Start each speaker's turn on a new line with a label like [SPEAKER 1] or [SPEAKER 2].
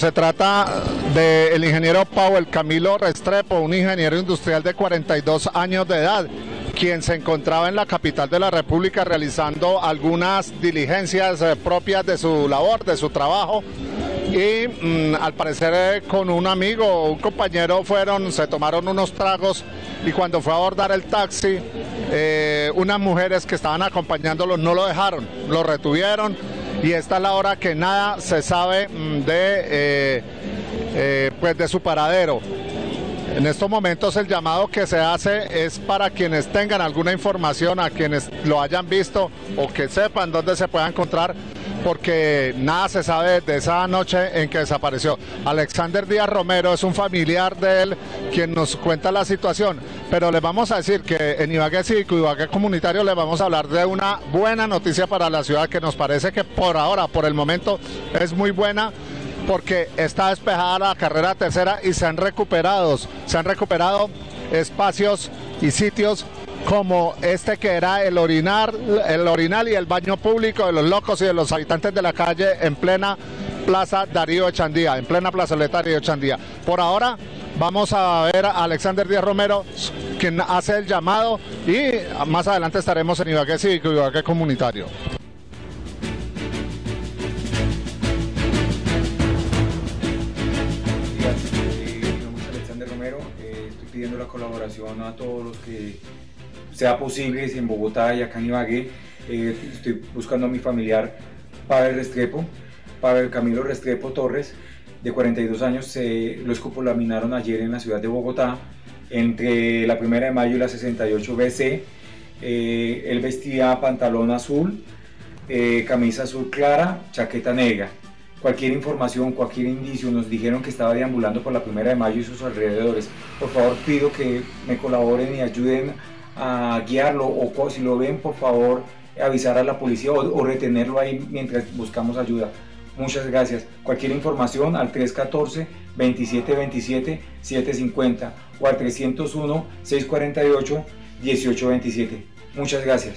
[SPEAKER 1] Se trata del ingeniero Powell Camilo Restrepo, un ingeniero industrial de 42 años de edad, quien se encontraba en la capital de la República realizando algunas diligencias eh, propias de su labor, de su trabajo. Y mm, al parecer eh, con un amigo o un compañero fueron, se tomaron unos tragos y cuando fue a abordar el taxi, eh, unas mujeres que estaban acompañándolo no lo dejaron, lo retuvieron y esta es la hora que nada se sabe mm, de, eh, eh, pues de su paradero. En estos momentos el llamado que se hace es para quienes tengan alguna información, a quienes lo hayan visto o que sepan dónde se pueda encontrar, porque nada se sabe de esa noche en que desapareció. Alexander Díaz Romero es un familiar de él quien nos cuenta la situación, pero les vamos a decir que en Ibagué Cívico Ibagué Comunitario le vamos a hablar de una buena noticia para la ciudad que nos parece que por ahora, por el momento, es muy buena porque está despejada la carrera tercera y se han recuperado, se han recuperado espacios y sitios como este que era el orinar, el orinal y el baño público de los locos y de los habitantes de la calle en plena Plaza Darío Echandía, en plena plazoleta Darío Echandía. Por ahora vamos a ver a Alexander Díaz Romero, quien hace el llamado y más adelante estaremos en Ibagué Cívico Ibagué Comunitario.
[SPEAKER 2] Pidiendo la colaboración a todos los que sea posible en Bogotá y acá en Ibagué. Eh, estoy buscando a mi familiar Pavel Restrepo, Pavel Camilo Restrepo Torres, de 42 años, se lo escopolaminaron ayer en la ciudad de Bogotá, entre la primera de mayo y la 68 BC. Eh, él vestía pantalón azul, eh, camisa azul clara, chaqueta negra. Cualquier información, cualquier indicio, nos dijeron que estaba deambulando por la primera de mayo y sus alrededores. Por favor, pido que me colaboren y ayuden a guiarlo o si lo ven, por favor, avisar a la policía o, o retenerlo ahí mientras buscamos ayuda. Muchas gracias. Cualquier información al 314-2727-750 o al 301-648-1827. Muchas gracias.